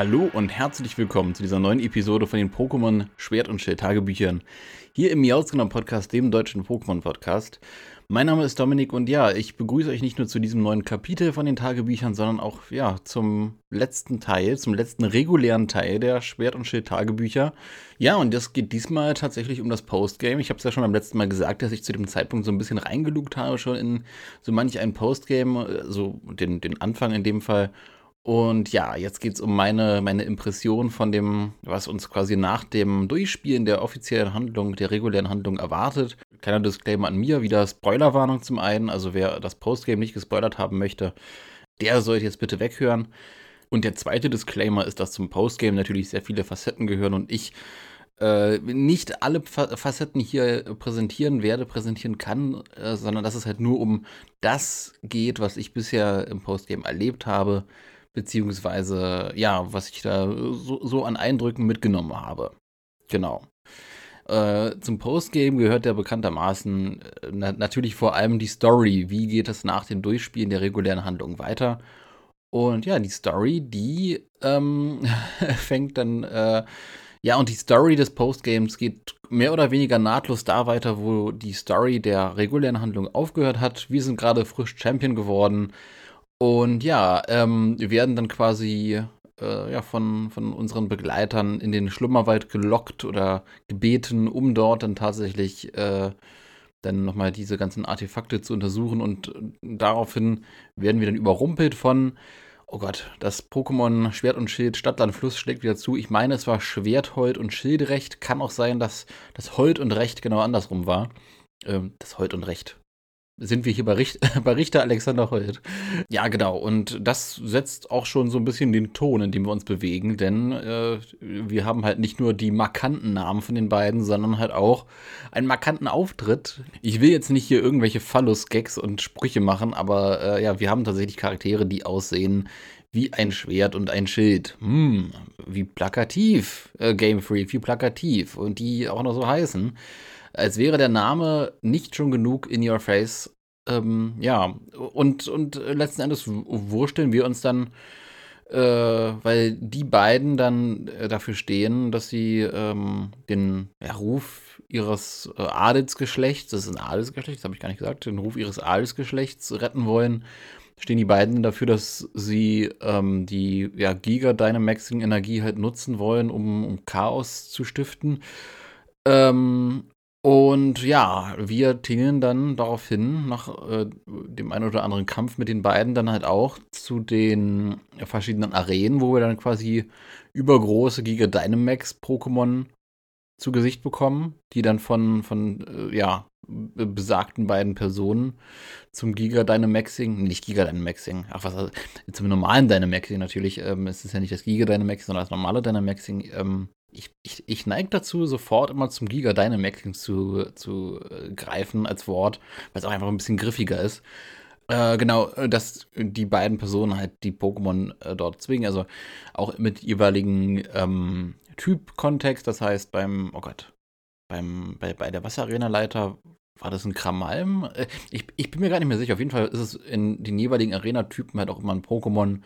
Hallo und herzlich willkommen zu dieser neuen Episode von den Pokémon Schwert und Schild Tagebüchern. Hier im Miausgenommen Podcast, dem deutschen Pokémon Podcast. Mein Name ist Dominik und ja, ich begrüße euch nicht nur zu diesem neuen Kapitel von den Tagebüchern, sondern auch ja zum letzten Teil, zum letzten regulären Teil der Schwert und Schild Tagebücher. Ja, und das geht diesmal tatsächlich um das Postgame. Ich habe es ja schon beim letzten Mal gesagt, dass ich zu dem Zeitpunkt so ein bisschen reingelugt habe schon in so manch ein Postgame, so den, den Anfang in dem Fall. Und ja, jetzt geht es um meine, meine Impression von dem, was uns quasi nach dem Durchspielen der offiziellen Handlung, der regulären Handlung erwartet. Kleiner Disclaimer an mir, wieder Spoilerwarnung zum einen. Also wer das Postgame nicht gespoilert haben möchte, der sollte jetzt bitte weghören. Und der zweite Disclaimer ist, dass zum Postgame natürlich sehr viele Facetten gehören und ich äh, nicht alle Facetten hier präsentieren werde, präsentieren kann, äh, sondern dass es halt nur um das geht, was ich bisher im Postgame erlebt habe beziehungsweise ja, was ich da so, so an Eindrücken mitgenommen habe. Genau. Äh, zum Postgame gehört ja bekanntermaßen äh, na natürlich vor allem die Story. Wie geht es nach dem Durchspielen der regulären Handlung weiter? Und ja, die Story, die ähm, fängt dann, äh, ja, und die Story des Postgames geht mehr oder weniger nahtlos da weiter, wo die Story der regulären Handlung aufgehört hat. Wir sind gerade frisch Champion geworden. Und ja, ähm, wir werden dann quasi äh, ja, von, von unseren Begleitern in den Schlummerwald gelockt oder gebeten, um dort dann tatsächlich äh, dann nochmal diese ganzen Artefakte zu untersuchen. Und daraufhin werden wir dann überrumpelt von, oh Gott, das Pokémon Schwert und Schild Stadtland Fluss schlägt wieder zu. Ich meine, es war Schwerthold und Schildrecht. Kann auch sein, dass das Hold und Recht genau andersrum war. Ähm, das Hold und Recht sind wir hier bei, Richt bei Richter Alexander Holt. Ja, genau. Und das setzt auch schon so ein bisschen den Ton, in dem wir uns bewegen, denn äh, wir haben halt nicht nur die markanten Namen von den beiden, sondern halt auch einen markanten Auftritt. Ich will jetzt nicht hier irgendwelche Phallus-Gags und Sprüche machen, aber äh, ja, wir haben tatsächlich Charaktere, die aussehen wie ein Schwert und ein Schild. Hm, wie plakativ, äh, Game Freak, wie plakativ. Und die auch noch so heißen als wäre der Name nicht schon genug in your face. Ähm, ja, und, und letzten Endes wursteln wir uns dann, äh, weil die beiden dann äh, dafür stehen, dass sie ähm, den Ruf ihres äh, Adelsgeschlechts, das ist ein Adelsgeschlecht, das habe ich gar nicht gesagt, den Ruf ihres Adelsgeschlechts retten wollen stehen die beiden dafür, dass sie ähm, die ja, Giga-Dynamaxing-Energie halt nutzen wollen, um, um Chaos zu stiften. Ähm, und ja, wir tingeln dann daraufhin nach äh, dem einen oder anderen Kampf mit den beiden dann halt auch zu den verschiedenen Arenen, wo wir dann quasi übergroße Giga Dynamax Pokémon zu Gesicht bekommen, die dann von, von äh, ja, besagten beiden Personen zum Giga Dynamaxing, nicht Giga Dynamaxing, ach was, also, zum normalen Dynamaxing natürlich, ähm, es ist ja nicht das Giga Dynamaxing, sondern das normale Dynamaxing, ähm, ich, ich, ich neige dazu, sofort immer zum Giga Dynamaxing zu, zu äh, greifen als Wort, weil es auch einfach ein bisschen griffiger ist. Äh, genau, äh, dass die beiden Personen halt die Pokémon äh, dort zwingen, also auch mit jeweiligen ähm, Typ-Kontext, das heißt beim, oh Gott, beim, bei, bei der Wasserarena-Leiter war das ein Kramalm? Äh, ich, ich bin mir gar nicht mehr sicher. Auf jeden Fall ist es in den jeweiligen Arena-Typen halt auch immer ein Pokémon,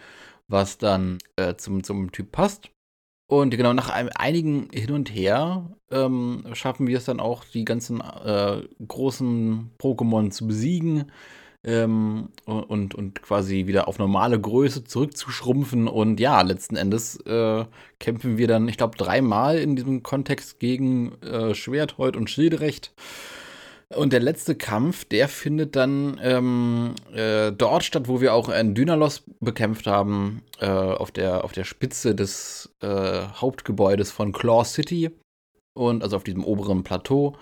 was dann äh, zum, zum Typ passt. Und genau, nach einigen Hin und Her ähm, schaffen wir es dann auch, die ganzen äh, großen Pokémon zu besiegen ähm, und, und quasi wieder auf normale Größe zurückzuschrumpfen. Und ja, letzten Endes äh, kämpfen wir dann, ich glaube, dreimal in diesem Kontext gegen äh, Schwerthold und Schildrecht. Und der letzte Kampf, der findet dann ähm, äh, dort statt, wo wir auch einen Dynalos bekämpft haben, äh, auf, der, auf der Spitze des äh, Hauptgebäudes von Claw City. Und also auf diesem oberen Plateau.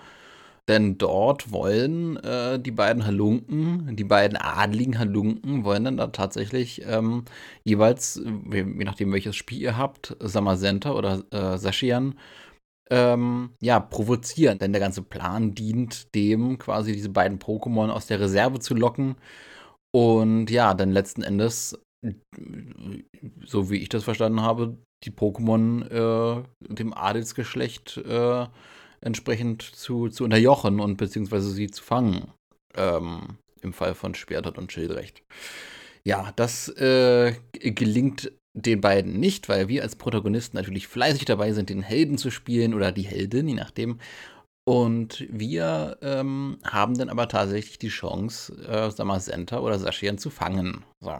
Denn dort wollen äh, die beiden Halunken, die beiden adligen Halunken, wollen dann da tatsächlich ähm, jeweils, je nachdem welches Spiel ihr habt, Samazenta oder äh, Sashian, ähm, ja, provozieren. Denn der ganze Plan dient dem, quasi diese beiden Pokémon aus der Reserve zu locken. Und ja, dann letzten Endes, so wie ich das verstanden habe, die Pokémon äh, dem Adelsgeschlecht äh, entsprechend zu, zu unterjochen und beziehungsweise sie zu fangen. Ähm, Im Fall von Schwertert und Schildrecht. Ja, das äh, gelingt den beiden nicht, weil wir als Protagonisten natürlich fleißig dabei sind, den Helden zu spielen oder die Heldin, je nachdem. Und wir ähm, haben dann aber tatsächlich die Chance, äh, Samasenta oder Saschian zu fangen. So.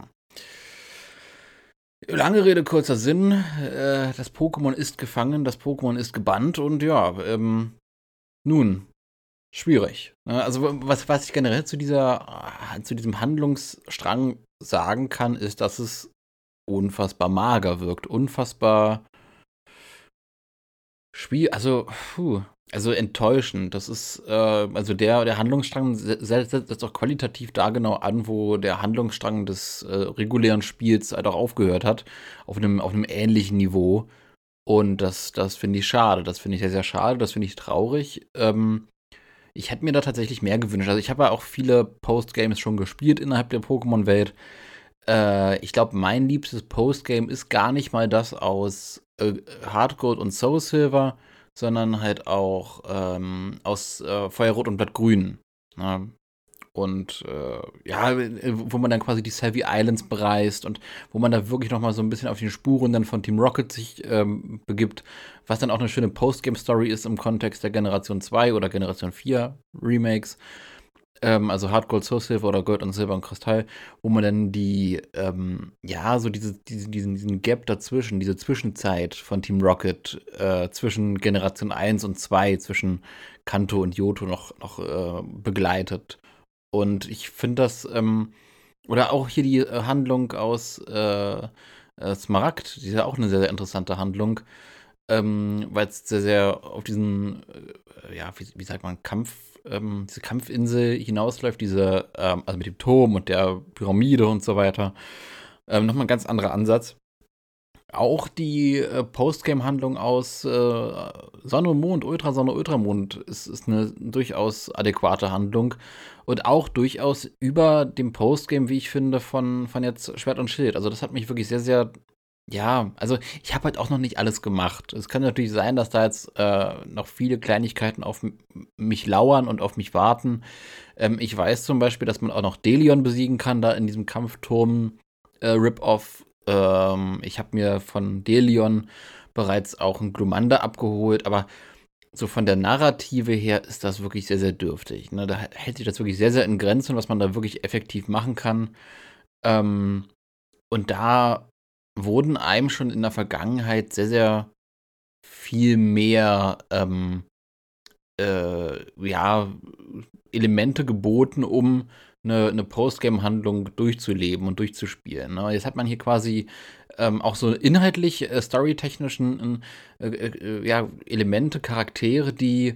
Lange Rede, kurzer Sinn. Äh, das Pokémon ist gefangen, das Pokémon ist gebannt und ja, ähm, nun, schwierig. Ne? Also was, was ich generell zu dieser, zu diesem Handlungsstrang sagen kann, ist, dass es unfassbar mager wirkt, unfassbar Spiel, also, puh, also enttäuschend. Das ist, äh, also der, der Handlungsstrang setzt, setzt auch qualitativ da genau an, wo der Handlungsstrang des äh, regulären Spiels halt auch aufgehört hat, auf einem, auf einem ähnlichen Niveau. Und das, das finde ich schade. Das finde ich sehr, sehr schade. Das finde ich traurig. Ähm, ich hätte mir da tatsächlich mehr gewünscht. Also ich habe ja auch viele Postgames schon gespielt innerhalb der Pokémon-Welt. Äh, ich glaube, mein liebstes Postgame ist gar nicht mal das aus äh, Hardgold und Soul Silver, sondern halt auch ähm, aus äh, Feuerrot und Blattgrün. Ne? Und äh, ja, wo man dann quasi die Savvy Islands bereist und wo man da wirklich nochmal so ein bisschen auf die Spuren dann von Team Rocket sich ähm, begibt, was dann auch eine schöne Postgame-Story ist im Kontext der Generation 2 oder Generation 4 Remakes ähm, also Hard Gold, Soul Silver oder Gold und Silber und Kristall, wo man dann die, ähm, ja, so diese, diese, diesen, diesen Gap dazwischen, diese Zwischenzeit von Team Rocket äh, zwischen Generation 1 und 2, zwischen Kanto und Yoto noch, noch äh, begleitet. Und ich finde das, ähm, oder auch hier die äh, Handlung aus äh, äh, Smaragd, die ist ja auch eine sehr, sehr interessante Handlung, ähm, weil es sehr, sehr auf diesen, äh, ja, wie, wie sagt man, Kampf ähm, diese Kampfinsel hinausläuft, diese, ähm, also mit dem Turm und der Pyramide und so weiter. Ähm, Nochmal ein ganz anderer Ansatz. Auch die äh, Postgame-Handlung aus äh, Sonne und Mond, Ultrasonne, Ultramond ist, ist eine durchaus adäquate Handlung. Und auch durchaus über dem Postgame, wie ich finde, von, von jetzt Schwert und Schild. Also das hat mich wirklich sehr, sehr ja, also ich habe halt auch noch nicht alles gemacht. Es kann natürlich sein, dass da jetzt äh, noch viele Kleinigkeiten auf mich lauern und auf mich warten. Ähm, ich weiß zum Beispiel, dass man auch noch Delion besiegen kann, da in diesem Kampfturm äh, Rip-Off. Ähm, ich habe mir von Delion bereits auch ein Glumanda abgeholt, aber so von der Narrative her ist das wirklich sehr, sehr dürftig. Ne? Da hält sich das wirklich sehr, sehr in Grenzen, was man da wirklich effektiv machen kann. Ähm, und da wurden einem schon in der Vergangenheit sehr, sehr viel mehr ähm, äh, ja, Elemente geboten, um eine, eine Postgame-Handlung durchzuleben und durchzuspielen. Ne? Jetzt hat man hier quasi ähm, auch so inhaltlich, äh, storytechnischen äh, äh, ja, Elemente, Charaktere, die,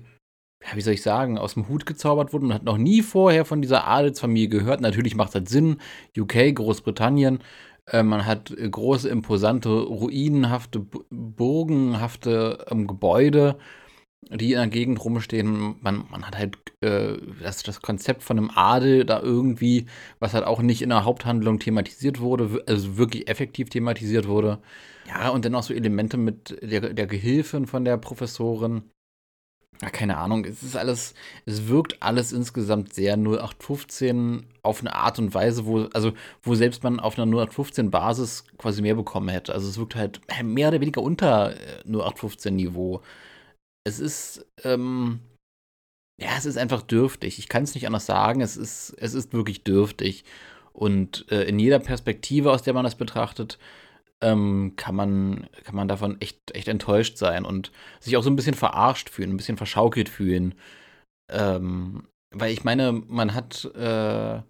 ja, wie soll ich sagen, aus dem Hut gezaubert wurden. Man hat noch nie vorher von dieser Adelsfamilie gehört. Natürlich macht das Sinn. UK, Großbritannien, äh, man hat äh, große, imposante, ruinenhafte, burgenhafte ähm, Gebäude, die in der Gegend rumstehen. Man, man hat halt äh, das, das Konzept von einem Adel da irgendwie, was halt auch nicht in der Haupthandlung thematisiert wurde, also wirklich effektiv thematisiert wurde. Ja, und dann auch so Elemente mit der, der Gehilfin von der Professorin ja, keine Ahnung, es ist alles, es wirkt alles insgesamt sehr 0815 auf eine Art und Weise, wo, also, wo selbst man auf einer 0815 Basis quasi mehr bekommen hätte. Also es wirkt halt mehr oder weniger unter 0815 äh. Es ist, ähm, ja, es ist einfach dürftig. Ich kann es nicht anders sagen. Es ist, es ist wirklich dürftig. Und äh, in jeder Perspektive, aus der man das betrachtet, ähm, kann, man, kann man davon echt, echt enttäuscht sein und sich auch so ein bisschen verarscht fühlen, ein bisschen verschaukelt fühlen. Ähm, weil ich meine, man hat, äh,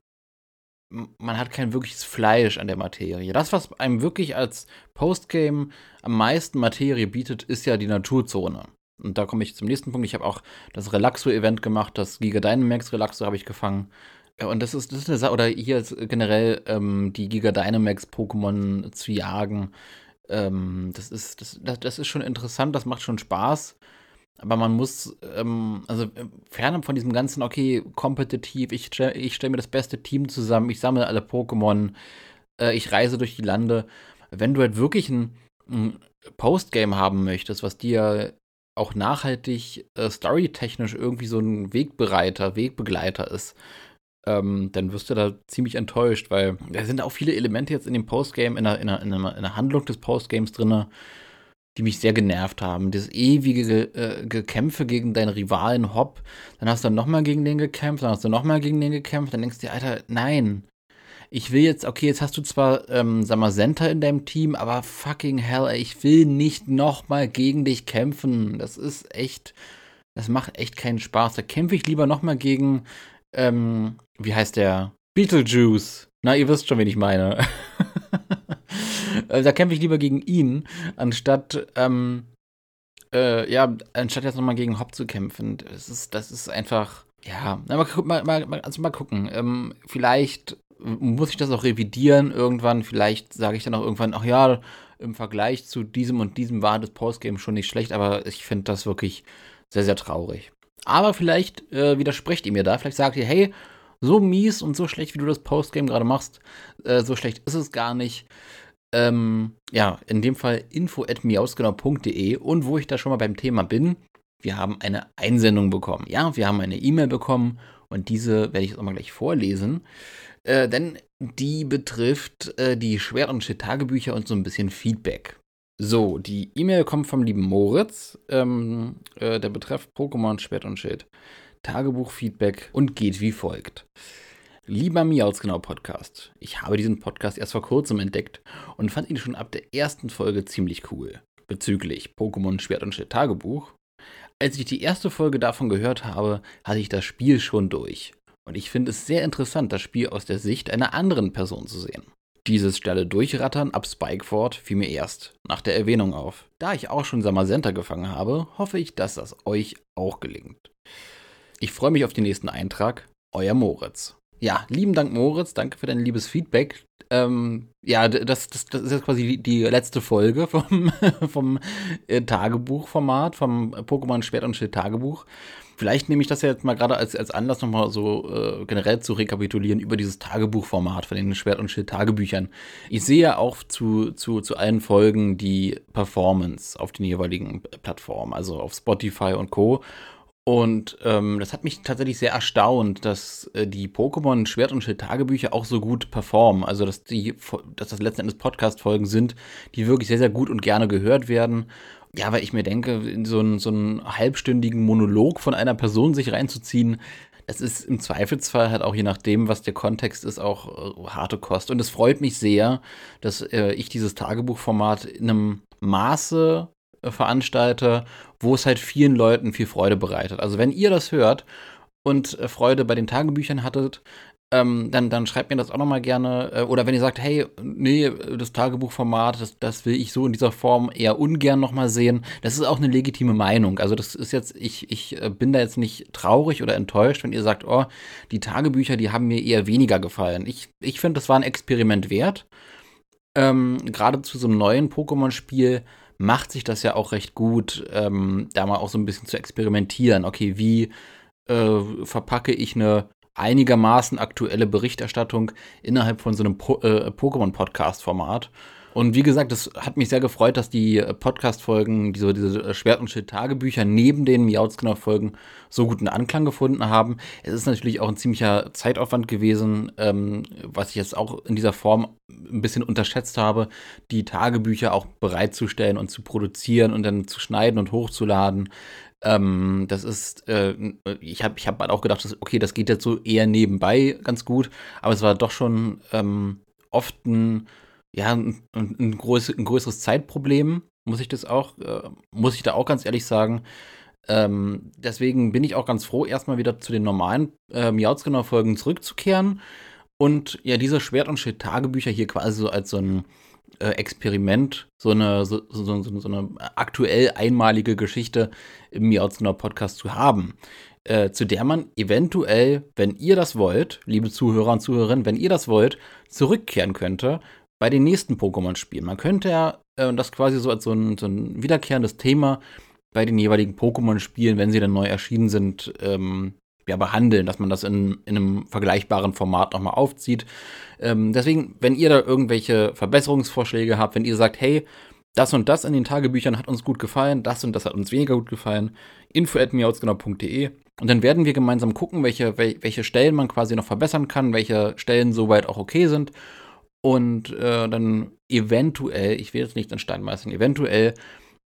man hat kein wirkliches Fleisch an der Materie. Das, was einem wirklich als Postgame am meisten Materie bietet, ist ja die Naturzone. Und da komme ich zum nächsten Punkt. Ich habe auch das Relaxo-Event gemacht, das Giga Dynamax Relaxo habe ich gefangen. Ja, und das ist, das ist eine Sache, oder hier generell ähm, die Giga Dynamax Pokémon zu jagen. Ähm, das, ist, das, das, ist schon interessant, das macht schon Spaß. Aber man muss, ähm, also äh, fernab von diesem ganzen, okay, kompetitiv, ich stelle ich stell mir das beste Team zusammen, ich sammle alle Pokémon, äh, ich reise durch die Lande. Wenn du halt wirklich ein, ein Postgame haben möchtest, was dir auch nachhaltig äh, storytechnisch irgendwie so ein Wegbereiter, Wegbegleiter ist, ähm, dann wirst du da ziemlich enttäuscht, weil da sind auch viele Elemente jetzt in dem Postgame, in der, in der, in der, in der Handlung des Postgames drin, die mich sehr genervt haben. Das ewige äh, Gekämpfe gegen deinen Rivalen Hopp, dann hast du nochmal gegen den gekämpft, dann hast du nochmal gegen den gekämpft, dann denkst du dir, Alter, nein. Ich will jetzt, okay, jetzt hast du zwar, ähm, sag mal, Center in deinem Team, aber fucking hell, ich will nicht nochmal gegen dich kämpfen. Das ist echt, das macht echt keinen Spaß. Da kämpfe ich lieber nochmal gegen, ähm, wie heißt der? Beetlejuice. Na, ihr wisst schon, wen ich meine. Da kämpfe ich lieber gegen ihn, anstatt, ähm, äh, ja, anstatt jetzt nochmal gegen Hopp zu kämpfen. Das ist, das ist einfach, ja, mal, mal, mal, also mal gucken. Ähm, vielleicht muss ich das auch revidieren irgendwann. Vielleicht sage ich dann auch irgendwann, ach ja, im Vergleich zu diesem und diesem war das Postgame schon nicht schlecht, aber ich finde das wirklich sehr, sehr traurig. Aber vielleicht äh, widersprecht ihr mir da. Vielleicht sagt ihr, hey, so mies und so schlecht, wie du das Postgame gerade machst, äh, so schlecht ist es gar nicht. Ähm, ja, in dem Fall info.miausgenau.de und wo ich da schon mal beim Thema bin, wir haben eine Einsendung bekommen. Ja, wir haben eine E-Mail bekommen und diese werde ich jetzt auch mal gleich vorlesen. Äh, denn die betrifft äh, die und Shit-Tagebücher und so ein bisschen Feedback. So, die E-Mail kommt vom lieben Moritz. Ähm, äh, der betreff Pokémon Schwert und Schild. Tagebuch-Feedback und geht wie folgt. Lieber Miauzgenau Podcast, ich habe diesen Podcast erst vor kurzem entdeckt und fand ihn schon ab der ersten Folge ziemlich cool. Bezüglich Pokémon Schwert und Schild Tagebuch. Als ich die erste Folge davon gehört habe, hatte ich das Spiel schon durch. Und ich finde es sehr interessant, das Spiel aus der Sicht einer anderen Person zu sehen. Dieses schnelle Durchrattern ab Spikeford fiel mir erst nach der Erwähnung auf. Da ich auch schon Samazenta gefangen habe, hoffe ich, dass das euch auch gelingt. Ich freue mich auf den nächsten Eintrag. Euer Moritz. Ja, lieben Dank, Moritz. Danke für dein liebes Feedback. Ähm, ja, das, das, das, ist jetzt quasi die, die letzte Folge vom, vom äh, Tagebuchformat, vom Pokémon Schwert und Schild Tagebuch. Vielleicht nehme ich das ja jetzt mal gerade als, als Anlass, nochmal so äh, generell zu rekapitulieren über dieses Tagebuchformat von den Schwert- und Schild-Tagebüchern. Ich sehe ja auch zu, zu, zu allen Folgen die Performance auf den jeweiligen Plattformen, also auf Spotify und Co. Und ähm, das hat mich tatsächlich sehr erstaunt, dass äh, die Pokémon Schwert- und Schild-Tagebücher auch so gut performen. Also, dass, die, dass das letzten Endes Podcast-Folgen sind, die wirklich sehr, sehr gut und gerne gehört werden. Ja, weil ich mir denke, in so einen, so einen halbstündigen Monolog von einer Person sich reinzuziehen, das ist im Zweifelsfall halt auch je nachdem, was der Kontext ist, auch äh, harte Kost. Und es freut mich sehr, dass äh, ich dieses Tagebuchformat in einem Maße veranstalte, wo es halt vielen Leuten viel Freude bereitet. Also wenn ihr das hört und äh, Freude bei den Tagebüchern hattet, ähm, dann, dann schreibt mir das auch nochmal gerne. Äh, oder wenn ihr sagt, hey, nee, das Tagebuchformat, das, das will ich so in dieser Form eher ungern nochmal sehen. Das ist auch eine legitime Meinung. Also das ist jetzt, ich, ich äh, bin da jetzt nicht traurig oder enttäuscht, wenn ihr sagt, oh, die Tagebücher, die haben mir eher weniger gefallen. Ich, ich finde, das war ein Experiment wert. Ähm, Gerade zu so einem neuen Pokémon-Spiel macht sich das ja auch recht gut, ähm, da mal auch so ein bisschen zu experimentieren. Okay, wie äh, verpacke ich eine einigermaßen aktuelle Berichterstattung innerhalb von so einem po äh, Pokémon-Podcast-Format. Und wie gesagt, es hat mich sehr gefreut, dass die Podcast-Folgen, diese, diese Schwert- und Schild-Tagebücher neben den Miautzknopf-Folgen so guten Anklang gefunden haben. Es ist natürlich auch ein ziemlicher Zeitaufwand gewesen, ähm, was ich jetzt auch in dieser Form ein bisschen unterschätzt habe, die Tagebücher auch bereitzustellen und zu produzieren und dann zu schneiden und hochzuladen. Ähm, das ist, äh, ich habe ich hab halt auch gedacht, dass, okay, das geht jetzt so eher nebenbei ganz gut, aber es war doch schon ähm, oft ein, ja, ein, ein, größ, ein, größeres Zeitproblem, muss ich das auch, äh, muss ich da auch ganz ehrlich sagen. Ähm, deswegen bin ich auch ganz froh, erstmal wieder zu den normalen äh, Miauzgenau-Folgen zurückzukehren und ja, diese Schwert- und Schild-Tagebücher hier quasi so als so ein äh, Experiment, so eine, so, so, so, so, eine aktuell einmalige Geschichte im Miauzner Podcast zu haben, äh, zu der man eventuell, wenn ihr das wollt, liebe Zuhörer und Zuhörerinnen, wenn ihr das wollt, zurückkehren könnte bei den nächsten Pokémon-Spielen. Man könnte ja äh, das quasi so als so ein, so ein wiederkehrendes Thema bei den jeweiligen Pokémon-Spielen, wenn sie dann neu erschienen sind, ähm, ja, behandeln, dass man das in, in einem vergleichbaren Format nochmal aufzieht. Ähm, deswegen, wenn ihr da irgendwelche Verbesserungsvorschläge habt, wenn ihr sagt, hey, das und das in den Tagebüchern hat uns gut gefallen, das und das hat uns weniger gut gefallen. info at miauzgenau.de und dann werden wir gemeinsam gucken, welche, welche Stellen man quasi noch verbessern kann, welche Stellen soweit auch okay sind und äh, dann eventuell, ich will jetzt nicht in Stein meißeln, eventuell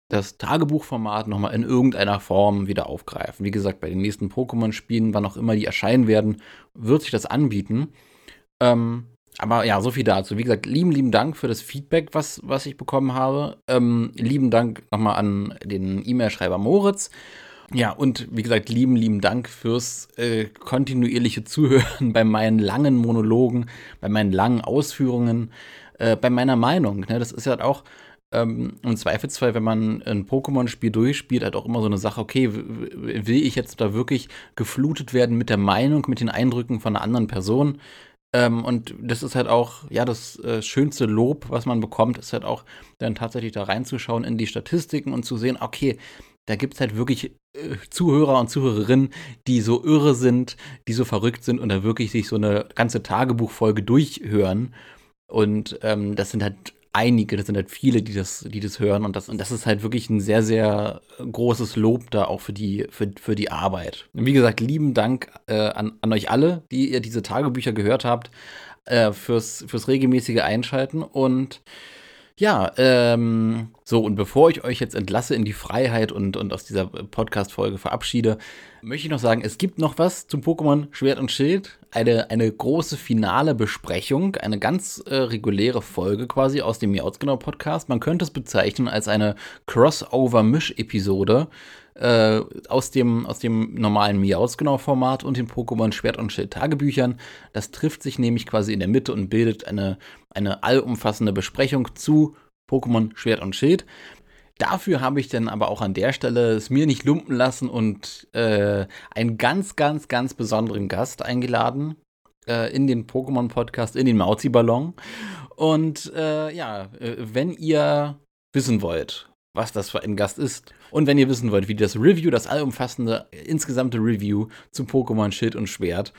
das Tagebuchformat nochmal in irgendeiner Form wieder aufgreifen. Wie gesagt, bei den nächsten Pokémon-Spielen, wann auch immer die erscheinen werden, wird sich das anbieten. Ähm, aber ja, so viel dazu. Wie gesagt, lieben, lieben Dank für das Feedback, was, was ich bekommen habe. Ähm, lieben Dank nochmal an den E-Mail-Schreiber Moritz. Ja, und wie gesagt, lieben, lieben Dank fürs äh, kontinuierliche Zuhören bei meinen langen Monologen, bei meinen langen Ausführungen, äh, bei meiner Meinung. Ne? Das ist ja halt auch ähm, im Zweifelsfall, wenn man ein Pokémon-Spiel durchspielt, halt auch immer so eine Sache, okay, will ich jetzt da wirklich geflutet werden mit der Meinung, mit den Eindrücken von einer anderen Person? Ähm, und das ist halt auch, ja, das äh, schönste Lob, was man bekommt, ist halt auch dann tatsächlich da reinzuschauen in die Statistiken und zu sehen, okay, da gibt es halt wirklich äh, Zuhörer und Zuhörerinnen, die so irre sind, die so verrückt sind und da wirklich sich so eine ganze Tagebuchfolge durchhören. Und ähm, das sind halt einige, das sind halt viele, die das, die das hören. Und das, und das ist halt wirklich ein sehr, sehr großes Lob da auch für die, für, für die Arbeit. Und wie gesagt, lieben Dank äh, an, an euch alle, die ihr diese Tagebücher gehört habt, äh, fürs, fürs regelmäßige Einschalten. Und ja, ähm, so, und bevor ich euch jetzt entlasse in die Freiheit und, und aus dieser Podcast-Folge verabschiede, möchte ich noch sagen, es gibt noch was zum Pokémon Schwert und Schild. Eine, eine große finale Besprechung, eine ganz äh, reguläre Folge quasi aus dem Miauzgenau Podcast. Man könnte es bezeichnen als eine Crossover-Misch-Episode äh, aus, dem, aus dem normalen Miauzgenau-Format und den Pokémon Schwert und Schild Tagebüchern. Das trifft sich nämlich quasi in der Mitte und bildet eine, eine allumfassende Besprechung zu Pokémon Schwert und Schild. Dafür habe ich dann aber auch an der Stelle es mir nicht lumpen lassen und äh, einen ganz, ganz, ganz besonderen Gast eingeladen äh, in den Pokémon-Podcast, in den Mauzi-Ballon. Und äh, ja, äh, wenn ihr wissen wollt, was das für ein Gast ist und wenn ihr wissen wollt, wie das Review, das allumfassende, insgesamte Review zu Pokémon Schild und Schwert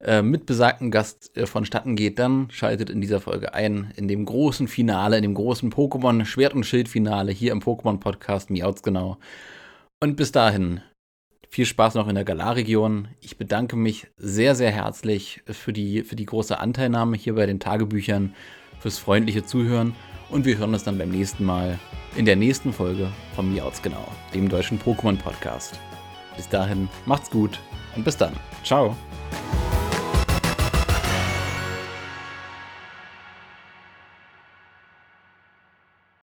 äh, mit besagten Gast äh, vonstatten geht, dann schaltet in dieser Folge ein, in dem großen Finale, in dem großen Pokémon Schwert- und Schild-Finale hier im Pokémon-Podcast Miauts genau. Und bis dahin, viel Spaß noch in der Galar-Region. Ich bedanke mich sehr, sehr herzlich für die, für die große Anteilnahme hier bei den Tagebüchern, fürs freundliche Zuhören und wir hören uns dann beim nächsten Mal in der nächsten Folge von Miauts genau, dem deutschen Pokémon-Podcast. Bis dahin, macht's gut und bis dann. Ciao.